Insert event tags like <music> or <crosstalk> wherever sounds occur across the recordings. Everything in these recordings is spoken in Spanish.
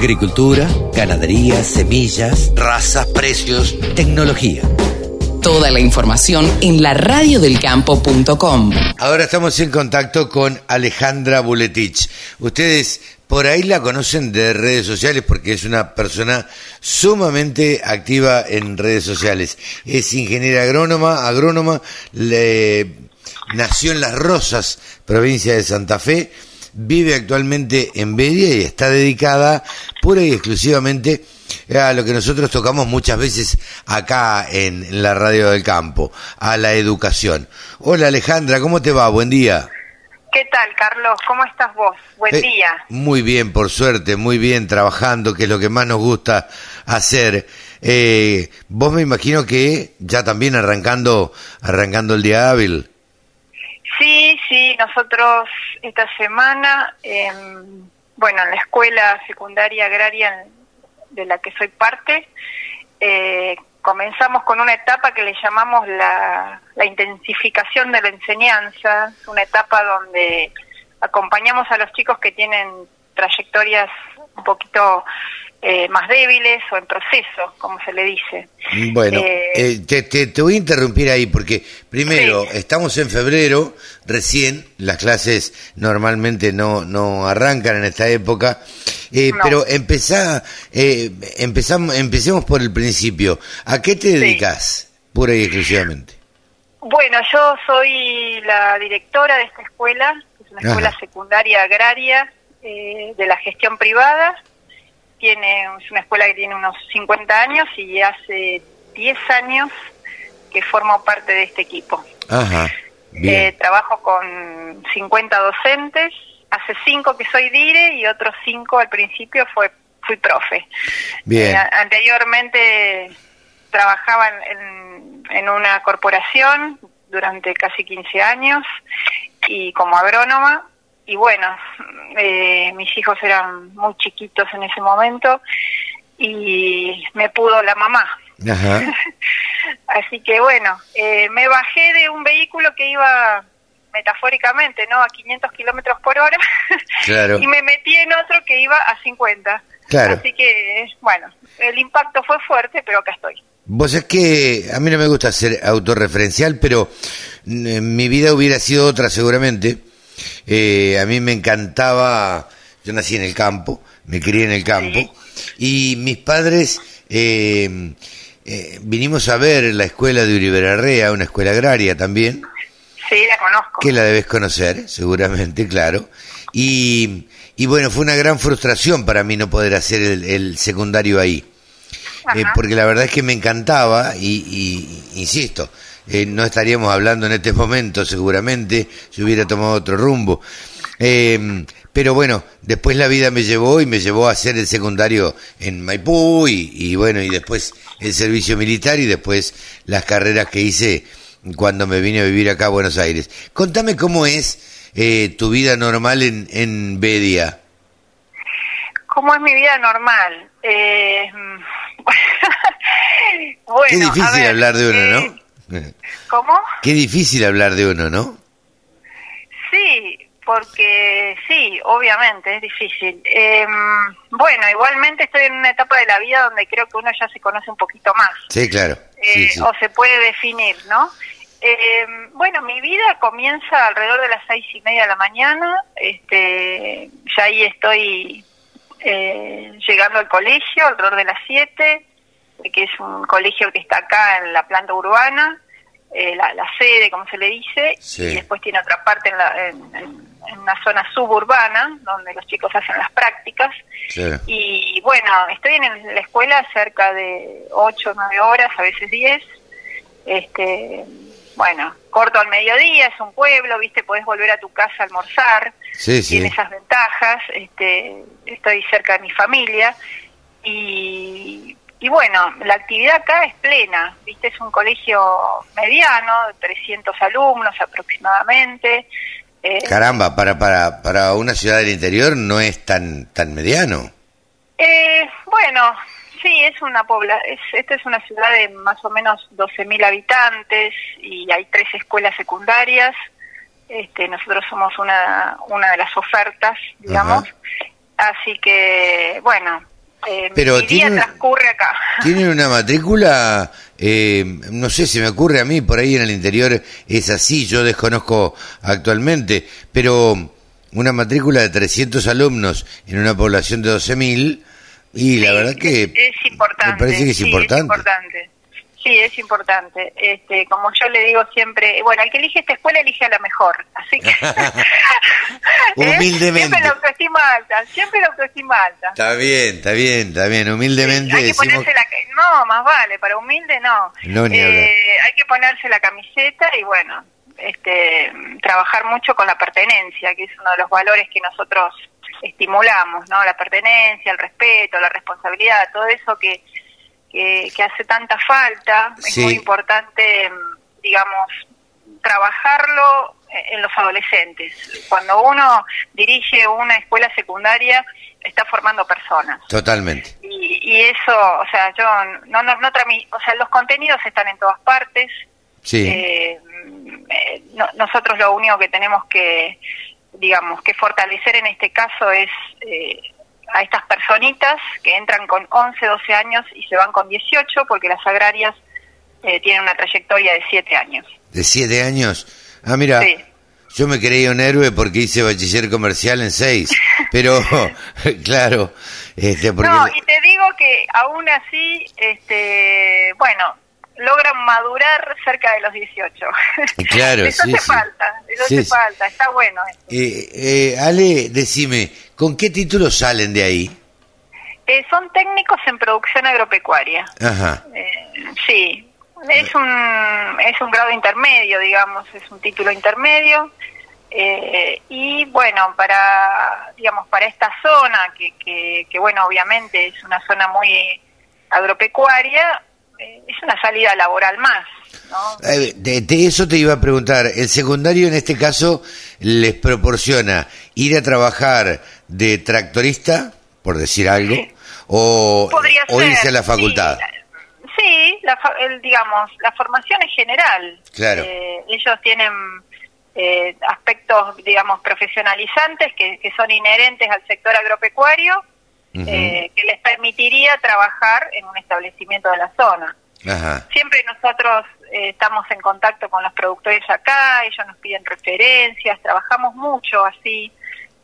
Agricultura, ganadería, semillas, razas, precios, tecnología. Toda la información en la radiodelcampo.com. Ahora estamos en contacto con Alejandra Buletich. Ustedes por ahí la conocen de redes sociales porque es una persona sumamente activa en redes sociales. Es ingeniera agrónoma, agrónoma, le, nació en Las Rosas, provincia de Santa Fe, vive actualmente en Bedia y está dedicada pura y exclusivamente a lo que nosotros tocamos muchas veces acá en la radio del campo, a la educación. Hola Alejandra, ¿cómo te va? Buen día. ¿Qué tal, Carlos? ¿Cómo estás vos? Buen Eh, día. Muy bien, por suerte, muy bien, trabajando, que es lo que más nos gusta hacer. Eh, vos me imagino que ya también arrancando, arrancando el día hábil. Sí, nosotros esta semana, em, bueno, en la escuela secundaria agraria de la que soy parte, eh, comenzamos con una etapa que le llamamos la, intensificación de la enseñanza, una etapa donde acompañamos a los chicos que tienen trayectorias un poquito eh, más débiles o en proceso, como se le dice. Bueno, Eh, eh, te, te- te voy a interrumpir ahí porque primero Sí. estamos en febrero, recién las clases normalmente no, no arrancan en esta época, eh, No. pero empezá, eh, empezamos, empecemos por el principio. ¿A qué te dedicas pura y exclusivamente? Bueno, yo soy la directora de esta escuela, que es una Ajá. escuela secundaria agraria eh, de la gestión privada. Tiene, es una escuela que tiene unos 50 años y hace 10 años que formo parte de este equipo. Ajá, Eh, trabajo con 50 docentes, hace 5 que soy dire y otros 5 al principio fue fui profe. Bien. Eh, anteriormente trabajaba en, en- en una corporación durante casi 15 años y como agrónoma. Y bueno, eh, mis hijos eran muy chiquitos en ese momento y me pudo la mamá. Ajá. <laughs> Así que bueno, eh, me bajé de un vehículo que iba metafóricamente, ¿no? A 500 kilómetros por hora. <laughs> Claro. y me metí en otro que iba a 50. Claro. Así que, bueno, el impacto fue fuerte, pero acá estoy. Vos es que a mí no me gusta ser autorreferencial, pero mm, mi vida hubiera sido otra seguramente. Eh, a mí me encantaba, yo nací en el campo, me crié en el campo, y mis padres eh, eh, vinimos a ver la escuela de Uribe Arrea, una escuela agraria también, Sí, la conozco. que la debes conocer, seguramente, claro. Y, y bueno, fue una gran frustración para mí no poder hacer el, el secundario ahí. Eh, porque la verdad es que me encantaba y, y- insisto, eh, no estaríamos hablando en este momento seguramente, si hubiera tomado otro rumbo. Eh, pero bueno, después la vida me llevó y me llevó a hacer el secundario en Maipú y, y bueno, y después el servicio militar y después las carreras que hice cuando me vine a vivir acá a Buenos Aires. Contame cómo es eh, tu vida normal en, en Bedia. ¿Cómo es mi vida normal? Eh, <laughs> bueno, Qué a difícil ver, hablar de uno, eh, ¿no? <laughs> ¿Cómo? Qué difícil hablar de uno, ¿no? Sí, porque sí, obviamente es difícil. Eh, bueno, igualmente estoy en una etapa de la vida donde creo que uno ya se conoce un poquito más. Sí, claro. eh, Sí, o se puede definir, ¿no? Eh, bueno, mi vida comienza alrededor de las seis y media de la mañana, este, ya ahí estoy eh, llegando al colegio alrededor de las siete, que es un colegio que está acá en la planta urbana, eh, la, la sede, como se le dice, Sí. y después tiene otra parte en, la- en- en- en una zona suburbana, donde los chicos hacen las prácticas. Y bueno, estoy en la escuela cerca de 8 o 9 horas, a veces 10. Este, bueno, corto al mediodía, es un pueblo, ¿viste? Podés volver a tu casa a almorzar. Sí. Tiene esas ventajas. Este, estoy cerca de mi familia. Y, y bueno, la actividad acá es plena, ¿viste? Es un colegio mediano, de 300 alumnos aproximadamente. Eh, Caramba, para, para, para una ciudad del interior no es tan, tan mediano. Eh, bueno, sí, es una pobla es, esta es una ciudad de más o menos 12.000 habitantes y hay tres escuelas secundarias. Este, nosotros somos una, una de las ofertas, digamos. Así que, bueno, eh, Pero mi día tiene- transcurre acá. <laughs> Tienen una matrícula, eh, no sé, se me ocurre a mí, por ahí en el interior es así, yo desconozco actualmente, pero una matrícula de 300 alumnos en una población de 12.000, y la verdad que es, es importante. me parece que es sí, importante. importante. Sí, es importante. Este, como yo le digo siempre, bueno, el que elige esta escuela elige a la mejor, así que <laughs> <laughs> ¿Eh? Humildemente. siempre la autoestima alta, siempre la autoestima alta. Está bien, está bien, está bien, humildemente hay que decimos... ponerse la no, más vale, para humilde no. No, ni. Eh, hay que ponerse la camiseta y bueno, este, trabajar mucho con la pertenencia, que es uno de los valores que nosotros estimulamos, ¿no? La pertenencia, el respeto, la responsabilidad, todo eso que, que, que hace tanta falta, es Sí. muy importante, mm, digamos, trabajarlo en los adolescentes. Cuando uno dirige una escuela secundaria, está formando personas Totalmente. y, y eso, o sea, yo no, no, no o sea, los contenidos están en todas partes. Sí, Eh, eh, no- nosotros lo único que tenemos que, digamos, que fortalecer en este caso es eh, a estas personitas que entran con 11, 12 años y se van con 18, porque las agrarias eh, tienen una trayectoria de 7 años. de siete años. Ah, mira, Sí. yo me creía un héroe porque hice bachiller comercial en seis, <laughs> pero <laughs> claro, este, porque... No, y te digo que aún así, este, bueno, logran madurar cerca de los 18. Claro, <laughs> eso sí, hace sí. falta, eso Sí, hace falta, está bueno. Eh, eh, Ale, decime, ¿con qué títulos salen de ahí? Eh, son técnicos en producción agropecuaria. Ajá, Eh, sí, es un, es un grado intermedio, digamos, es un título intermedio. Eh, y bueno, para, digamos, para esta zona, que, que, que bueno, obviamente es una zona muy agropecuaria, es una salida laboral más, ¿no? Eh, de, de eso te iba a preguntar. ¿El secundario en este caso les proporciona ir a trabajar de tractorista, por decir algo, o, irse a la facultad? Sí, sí, la, el, digamos, la formación es general. Claro. Eh, ellos tienen eh, aspectos, digamos, profesionalizantes que, que son inherentes al sector agropecuario, Eh, que les permitiría trabajar en un establecimiento de la zona. Ajá, Siempre nosotros eh, estamos en contacto con los productores acá, ellos nos piden referencias, trabajamos mucho así,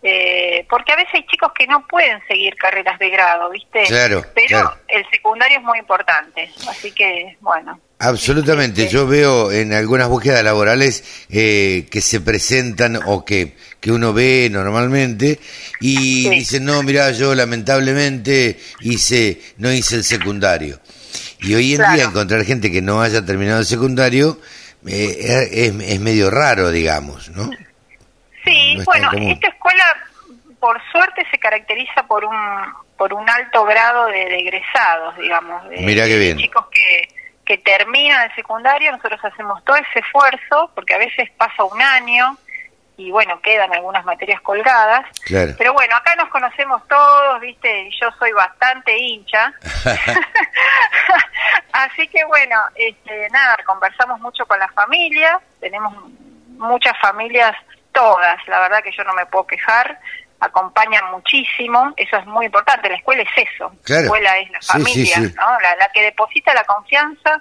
eh, porque a veces hay chicos que no pueden seguir carreras de grado, ¿viste? Claro, Pero claro. el secundario es muy importante, así que, bueno. absolutamente. Este, Yo veo en algunas búsquedas laborales eh, que se presentan o que, que uno ve normalmente y Sí. dicen, no, mira, yo lamentablemente hice no hice el secundario. Y hoy en Claro. día encontrar gente que no haya terminado el secundario eh, es, es medio raro, digamos, ¿no? Sí, No bueno, esta escuela, por suerte, se caracteriza por un por un alto grado de, de egresados, digamos. De, Mirá qué bien. chicos que, que terminan el secundario, nosotros hacemos todo ese esfuerzo, porque a veces pasa un año y bueno, quedan algunas materias colgadas. Claro. Pero bueno, acá nos conocemos todos, ¿viste? Yo soy bastante hincha. <laughs> Así que bueno, este, nada, conversamos mucho con la familia, tenemos muchas familias, todas, la verdad que yo no me puedo quejar, acompañan muchísimo, eso es muy importante, la escuela es eso, Claro. la escuela es la Sí, familia, sí. ¿no? La, la que deposita la confianza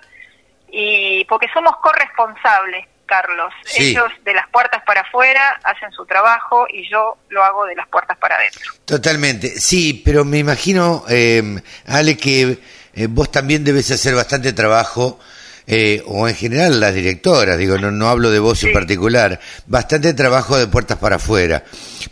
y porque somos corresponsables, Carlos, ellos de las puertas para afuera hacen su trabajo y yo lo hago de las puertas para adentro. Totalmente, sí, pero me imagino, eh, Ale, que eh, vos también debes hacer bastante trabajo, eh, o en general las directoras, digo, no, no hablo de vos en particular, bastante trabajo de puertas para afuera,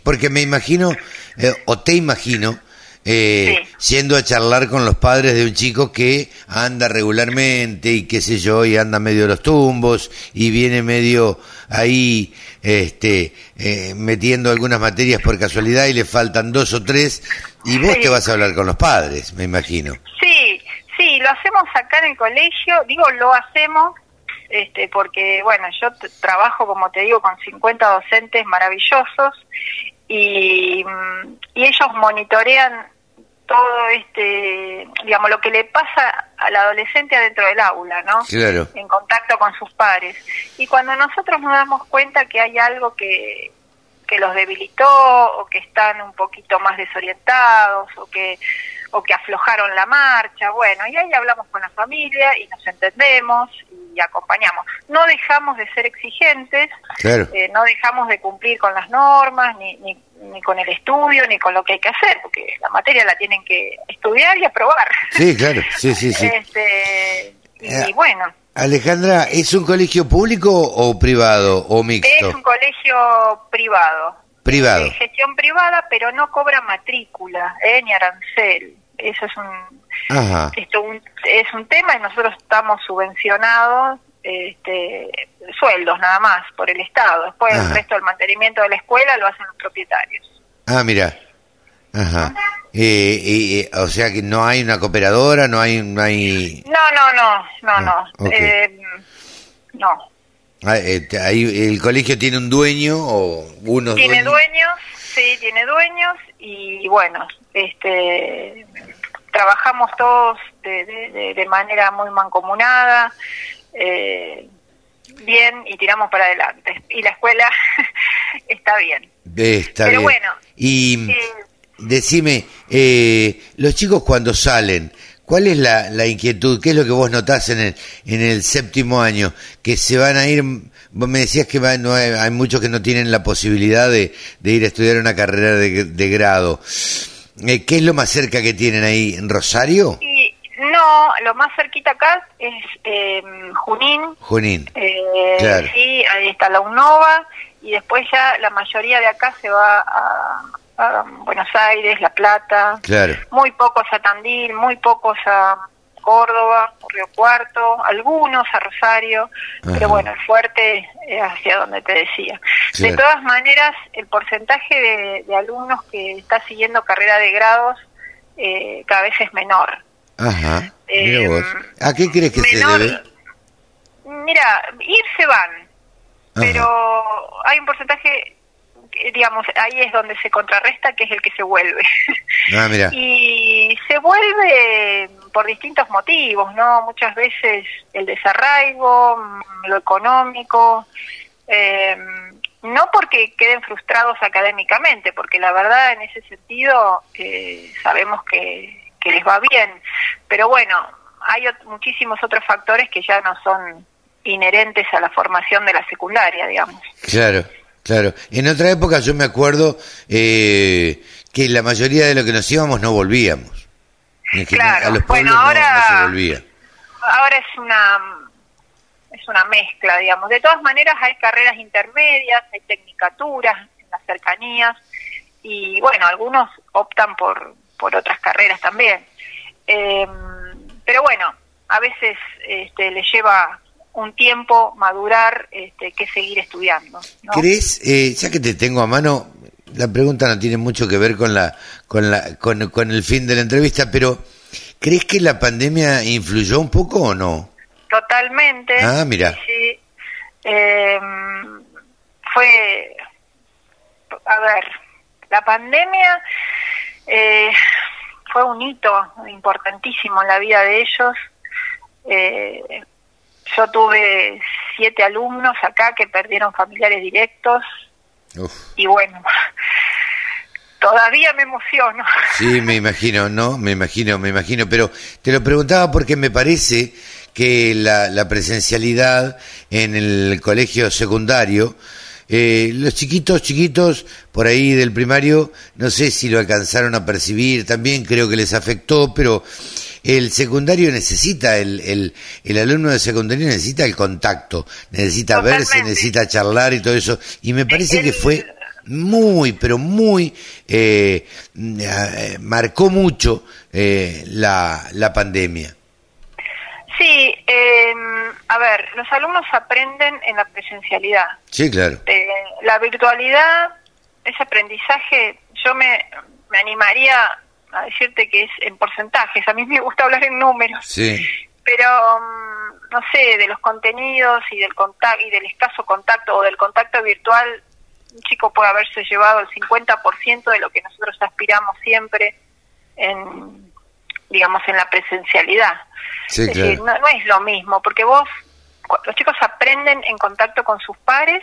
porque me imagino, eh, o te imagino, eh, yendo a charlar con los padres de un chico que anda regularmente y qué sé yo, y anda medio de los tumbos y viene medio ahí este eh, metiendo algunas materias por casualidad y le faltan dos o tres y vos Sí. te vas a hablar con los padres, me imagino. Sí, lo hacemos acá en el colegio, digo lo hacemos, este, porque bueno, yo trabajo, como te digo, con 50 docentes maravillosos y, mm, y ellos monitorean todo este, digamos, lo que le pasa al adolescente adentro del aula, ¿no? Claro. en contacto con sus pares. Y cuando nosotros nos damos cuenta que hay algo que, que los debilitó o que están un poquito más desorientados o que o que aflojaron la marcha, bueno, y ahí hablamos con la familia y nos entendemos y acompañamos. No dejamos de ser exigentes, eh, no dejamos de cumplir con las normas, ni, ni, ni, con el estudio, ni con lo que hay que hacer, porque la materia la tienen que estudiar y aprobar. Sí, claro, sí, sí, sí. Este, y, eh, bueno. Alejandra, ¿es un colegio público o privado o mixto? Es un colegio privado. Privado. gestión privada, pero no cobra matrícula, eh, ni arancel eso es un, Esto un, es un tema y nosotros estamos subvencionados este, sueldos nada más por el Estado. Después el resto del mantenimiento de la escuela lo hacen los propietarios. Ah, mira. Ajá. Eh, o sea que no hay una cooperadora, no hay... No, hay... no, no, no, no, no. Eh, no. Ah, eh, ahí, ¿El colegio tiene un dueño o unos Tiene dueños, sí, tiene dueños y bueno, este trabajamos todos de, de, manera muy mancomunada, eh, bien y tiramos para adelante. Y la escuela <laughs> está bien. Está Pero bueno. Y eh, decime, eh, los chicos cuando salen, ¿cuál es la, la, inquietud? ¿Qué es lo que vos notás en el, en el séptimo año? Que se van a ir Vos me decías que no hay, muchos que no tienen la posibilidad de, ir a estudiar una carrera de, grado. Eh, ¿Qué es lo más cerca que tienen ahí? ¿En Rosario? no, lo más cerquita acá es eh, Junín. Junín. Eh, claro. Sí, ahí está la UNOVA y después ya la mayoría de acá se va a, Buenos Aires, La Plata. Claro. Muy pocos a Tandil, muy pocos a Córdoba, Río Cuarto, algunos a Rosario, pero bueno, el fuerte es hacia donde te decía. De todas maneras, el porcentaje de, alumnos que está siguiendo carrera de grados eh, cada vez es menor. Ajá. Eh, ¿A qué crees que se debe? Mira, ir se van, pero hay un porcentaje digamos, ahí es donde se contrarresta, que es el que se vuelve. Ah, mira. <laughs> y se vuelve por distintos motivos, ¿no? Muchas veces el desarraigo, mm, lo económico, eh, no porque queden frustrados académicamente, porque la verdad en ese sentido eh, sabemos que, que les va bien, pero bueno, hay muchísimos otros factores que ya no son inherentes a la formación de la secundaria, digamos. Claro. Claro, en otra época yo me acuerdo eh, que la mayoría de lo que nos íbamos no volvíamos. claro, bueno, ahora, ahora es una es una mezcla, digamos. De todas maneras hay carreras intermedias, hay tecnicaturas en las cercanías y bueno, algunos optan por, por otras carreras también. Eh, pero bueno, a veces este, le lleva un tiempo madurar este, que seguir estudiando. ¿Crees, eh, ya que te tengo a mano, la pregunta no tiene mucho que ver con, la, con, la, con, el fin de la entrevista, pero ¿crees que la pandemia influyó un poco o no? Totalmente. Ah, mira. Sí. Em, fue, a ver, la pandemia eh, fue un hito importantísimo en la vida de ellos. Eh, yo tuve siete alumnos acá que perdieron familiares directos y bueno, todavía me emociono. Sí, me <laughs> imagino, ¿no? Me imagino, me imagino, pero te lo preguntaba porque me parece que la, la presencialidad en el colegio secundario, eh, los chiquitos, chiquitos, por ahí del primario, no sé si lo alcanzaron a percibir, también creo que les afectó, pero el secundario necesita, el, el, el alumno de secundario necesita el contacto, necesita verse, necesita charlar y todo eso. Y me parece que fue muy, pero muy, eh, eh, marcó mucho eh, la, la pandemia. Sí, eh, a ver, los alumnos aprenden en la presencialidad. Sí, claro. Eh, la virtualidad, ese aprendizaje, yo me, me animaría a decirte que es en porcentajes. A mí me gusta hablar en números. Sí. Pero mm, no sé, de los contenidos y del contacto y del escaso contacto o del contacto virtual, un chico puede haberse llevado el 50% de lo que nosotros aspiramos siempre en digamos en la presencialidad. Sí, no, es lo mismo, porque vos los chicos aprenden en contacto con sus pares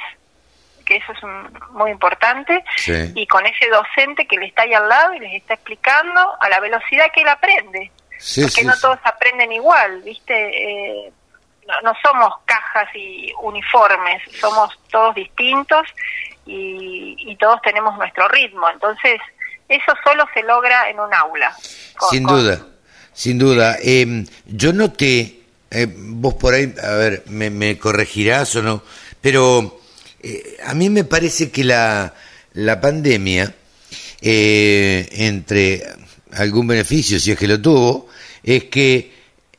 que eso es muy importante, y con ese docente que le está ahí al lado y les está explicando a la velocidad que él aprende, porque no todos aprenden igual, ¿viste? Eh, no, somos cajas y uniformes, somos todos distintos y, y todos tenemos nuestro ritmo, entonces eso solo se logra en un aula. sin duda, sin duda. Eh, yo noté, eh, vos por ahí, a ver, me, me corregirás o no, pero eh, a mí me parece que la, la pandemia, eh, entre algún beneficio, si es que lo tuvo, es que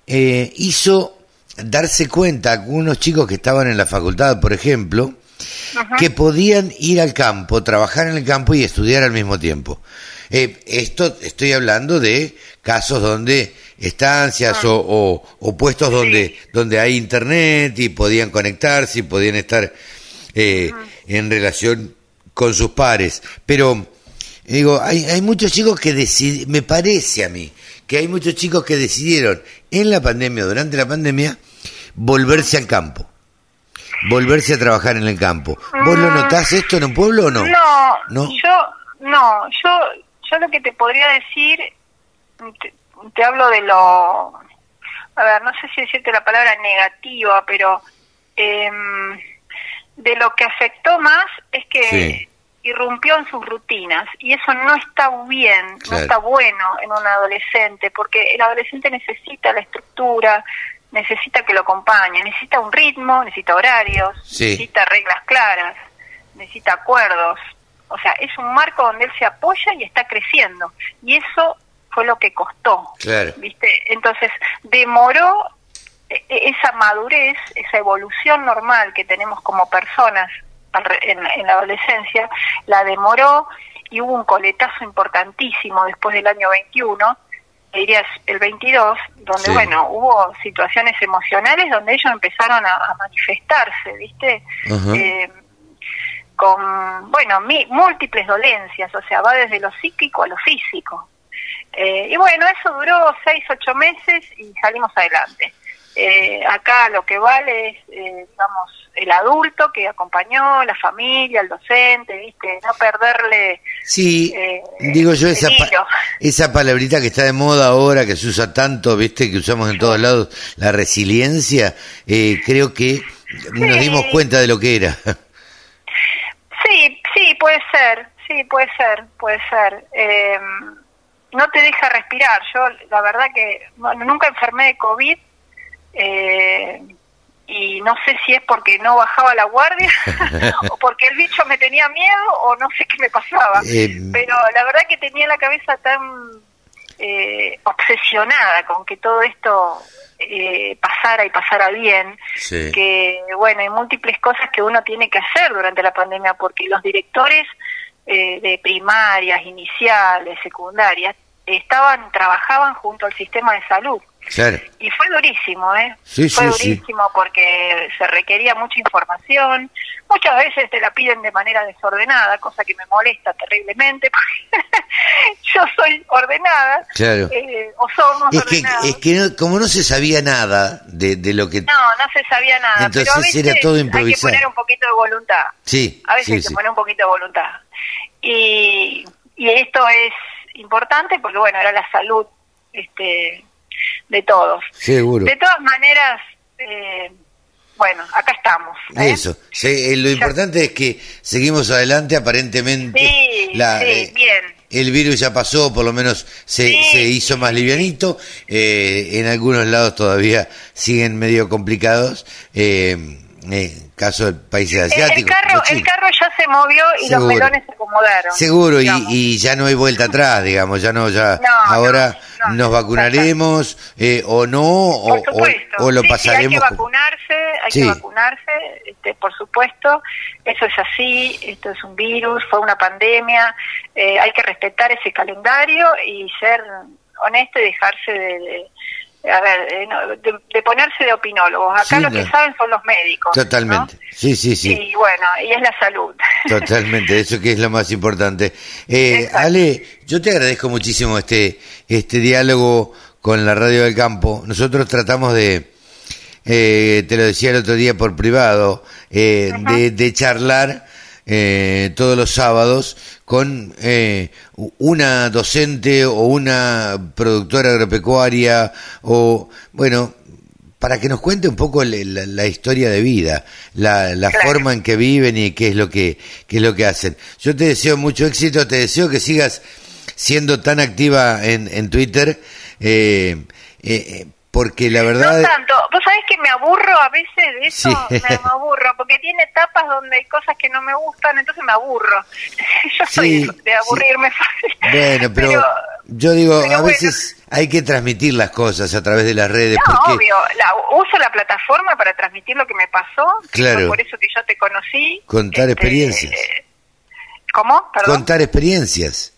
eh, hizo darse cuenta a algunos chicos que estaban en la facultad, por ejemplo, que podían ir al campo, trabajar en el campo y estudiar al mismo tiempo. Eh, esto estoy hablando de casos donde estancias o, o, puestos donde, donde hay internet y podían conectarse y podían estar eh, en relación con sus pares. Pero, digo, hay, hay muchos chicos que deciden, me parece a mí, que hay muchos chicos que decidieron en la pandemia, durante la pandemia, volverse al campo volverse a trabajar en el campo. ¿Vos lo mm. notás esto en un pueblo o no? No, ¿No? yo no, yo yo lo que te podría decir te, hablo de lo a ver, no sé si decirte la palabra negativa, pero em, de lo que afectó más es que irrumpió en sus rutinas y eso no está bien, no está bueno en un adolescente, porque el adolescente necesita la estructura, necesita que lo acompañe, necesita un ritmo, necesita horarios, necesita reglas claras, necesita acuerdos. O sea, es un marco donde él se apoya y está creciendo. Y eso fue lo que costó. ¿Viste? Entonces, demoró esa madurez, esa evolución normal que tenemos como personas en, en la adolescencia, la demoró y hubo un coletazo importantísimo después del año 21 dirías el 22, donde, bueno, hubo situaciones emocionales donde ellos empezaron a, manifestarse, ¿viste? Eh, con, bueno, múltiples dolencias, o sea, va desde lo psíquico a lo físico. Eh, y bueno, eso duró seis, ocho meses y salimos adelante. Eh, acá lo que vale es, eh, digamos, el adulto que acompañó, la familia, el docente, ¿viste? No perderle. Sí, eh, digo yo, esa, esa palabrita que está de moda ahora, que se usa tanto, ¿viste? Que usamos en todos lados, la resiliencia, creo que nos dimos cuenta de lo que era. Sí, sí, puede ser, sí, puede ser, puede ser. no te deja respirar. Yo, la verdad que nunca enfermé de COVID eh, y no sé si es porque no bajaba la guardia <laughs> o porque el bicho me tenía miedo o no sé qué me pasaba. Eh, Pero la verdad que tenía la cabeza tan eh, obsesionada con que todo esto eh, pasara y pasara bien, que bueno, hay múltiples cosas que uno tiene que hacer durante la pandemia porque los directores de primarias, iniciales, secundarias, estaban, trabajaban junto al sistema de salud. Y fue durísimo, ¿eh? fue durísimo porque se requería mucha información. Muchas veces te la piden de manera desordenada, cosa que me molesta terriblemente. <laughs> yo soy ordenada. Claro. Eh, o somos es Que, es que como no se sabía nada de, de, lo que. No, no se sabía nada. Entonces pero a veces era todo improvisado. Hay que poner un poquito de voluntad. Sí. A veces hay que poner un poquito de voluntad. Y, y esto es importante porque, bueno, era la salud. este de todos. Seguro. De todas maneras, eh, bueno, acá estamos. ¿eh? Eso, eh, lo importante es que seguimos adelante, aparentemente. Sí, la, bien. El virus ya pasó, por lo menos se, se hizo más livianito. en algunos lados todavía siguen medio complicados. Eh, eh, caso de países asiáticos. El, carro, el carro ya se movió y los melones se acomodaron. Seguro, y, y, ya no hay vuelta atrás, digamos, ya no, ya ahora nos vacunaremos eh, o no, o, o, lo pasaremos. hay que vacunarse, hay que vacunarse, este, por supuesto, eso es así, esto es un virus, fue una pandemia, eh, hay que respetar ese calendario y ser honesto y dejarse de a ver, eh, de, ponerse de opinólogos. Acá lo que saben son los médicos. Totalmente. Sí, sí, sí. Y bueno, y es la salud. <laughs> Totalmente, eso que es lo más importante. Eh, Ale, yo te agradezco muchísimo este, este diálogo con la Radio del Campo. Nosotros tratamos de, eh, te lo decía el otro día por privado, eh, de, de charlar eh, todos los sábados con eh, una docente o una productora agropecuaria o, bueno, para que nos cuente un poco la, historia de vida, la, forma en que viven y qué es lo que qué es lo que hacen. Yo te deseo mucho éxito, te deseo que sigas siendo tan activa en, en Twitter. Eh, eh, porque la verdad... No tanto, vos sabés que me aburro a veces de eso, me, aburro, porque tiene etapas donde hay cosas que no me gustan, entonces me aburro. <laughs> yo soy de aburrirme fácil. Bueno, pero, yo digo, a veces hay que transmitir las cosas a través de las redes. No, obvio, uso la plataforma para transmitir lo que me pasó, claro. por eso que yo te conocí. Contar este, experiencias. ¿Cómo? Contar experiencias.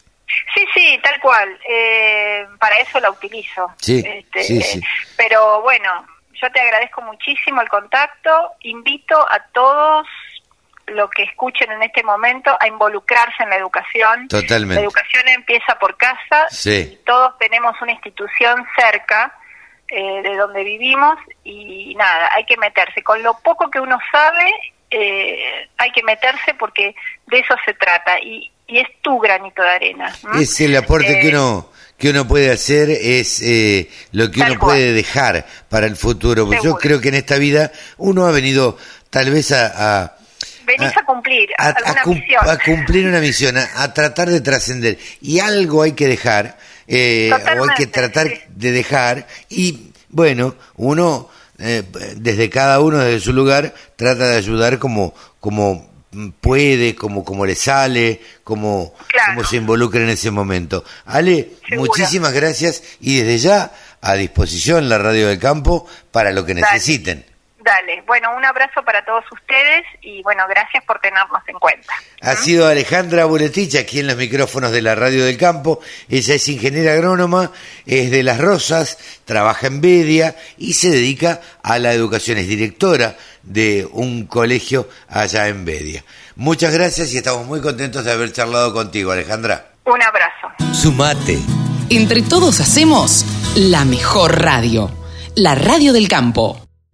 Sí, sí, tal cual. Eh, para eso la utilizo. Sí, este, sí, sí. Pero bueno, yo te agradezco muchísimo el contacto. Invito a todos los que escuchen en este momento a involucrarse en la educación. Totalmente. La educación empieza por casa. Sí. todos tenemos una institución cerca eh, de donde vivimos y nada, hay que meterse. Con lo poco que uno sabe, eh, hay que meterse porque de eso se trata. Y, y es tu granito de arena. Es el aporte que eh, uno que uno puede hacer es eh, lo que uno puede dejar para el futuro. yo creo que en esta vida uno ha venido tal vez a, a Venís a, cumplir a, misión. a, cumplir una misión, a, tratar de trascender. Y algo hay que dejar, eh, o hay que tratar de dejar. Y bueno, uno, eh, desde cada uno, desde su lugar, trata de ayudar como, como puede, como, como le sale, como, se involucra en ese momento. Ale, muchísimas gracias y desde ya a disposición la Radio del Campo para lo que necesiten. Dale, bueno, un abrazo para todos ustedes y bueno, gracias por tenernos en cuenta. Ha sido Alejandra Buletich aquí en los micrófonos de la Radio del Campo. Ella es ingeniera agrónoma, es de Las Rosas, trabaja en Bedia y se dedica a la educación, es directora de un colegio allá en Bedia. Muchas gracias y estamos muy contentos de haber charlado contigo, Alejandra. Un abrazo. Sumate. Entre todos hacemos la mejor radio, la Radio del Campo.